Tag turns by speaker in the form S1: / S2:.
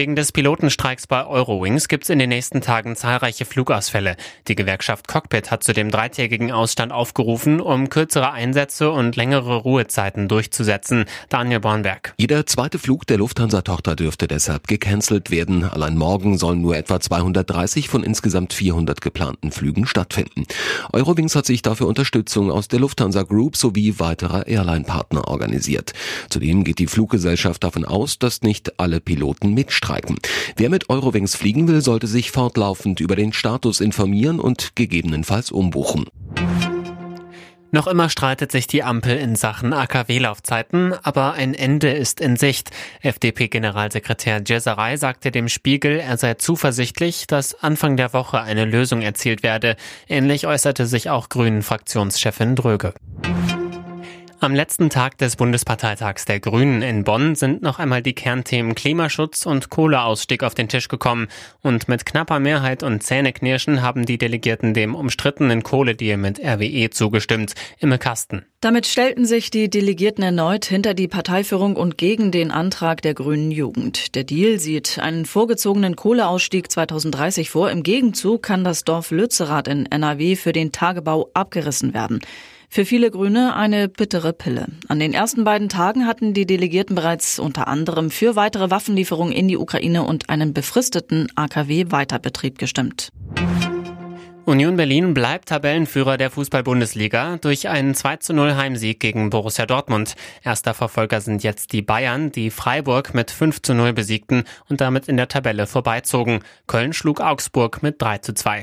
S1: Wegen des Pilotenstreiks bei Eurowings gibt es in den nächsten Tagen zahlreiche Flugausfälle. Die Gewerkschaft Cockpit hat zu dem dreitägigen Ausstand aufgerufen, um kürzere Einsätze und längere Ruhezeiten durchzusetzen. Daniel Bornberg.
S2: Jeder zweite Flug der Lufthansa-Tochter dürfte deshalb gecancelt werden. Allein morgen sollen nur etwa 230 von insgesamt 400 geplanten Flügen stattfinden. Eurowings hat sich dafür Unterstützung aus der Lufthansa Group sowie weiterer Airline-Partner organisiert. Zudem geht die Fluggesellschaft davon aus, dass nicht alle Piloten mitstreiken streiken. Wer mit Eurowings fliegen will, sollte sich fortlaufend über den Status informieren und gegebenenfalls umbuchen.
S1: Noch immer streitet sich die Ampel in Sachen AKW-Laufzeiten, aber ein Ende ist in Sicht. FDP-Generalsekretär Jeserei sagte dem Spiegel, er sei zuversichtlich, dass Anfang der Woche eine Lösung erzielt werde. Ähnlich äußerte sich auch Grünen-Fraktionschefin Dröge. Am letzten Tag des Bundesparteitags der Grünen in Bonn sind noch einmal die Kernthemen Klimaschutz und Kohleausstieg auf den Tisch gekommen. Und mit knapper Mehrheit und Zähneknirschen haben die Delegierten dem umstrittenen Kohledeal mit RWE zugestimmt. Imme Kasten.
S3: Damit stellten sich die Delegierten erneut hinter die Parteiführung und gegen den Antrag der Grünen Jugend. Der Deal sieht einen vorgezogenen Kohleausstieg 2030 vor. Im Gegenzug kann das Dorf Lützerath in NRW für den Tagebau abgerissen werden. Für viele Grüne eine bittere Pille. An den ersten beiden Tagen hatten die Delegierten bereits unter anderem für weitere Waffenlieferungen in die Ukraine und einen befristeten AKW-Weiterbetrieb gestimmt.
S1: Union Berlin bleibt Tabellenführer der Fußball-Bundesliga durch einen 2 zu 0 Heimsieg gegen Borussia Dortmund. Erster Verfolger sind jetzt die Bayern, die Freiburg mit 5 zu 0 besiegten und damit in der Tabelle vorbeizogen. Köln schlug Augsburg mit 3 zu 2.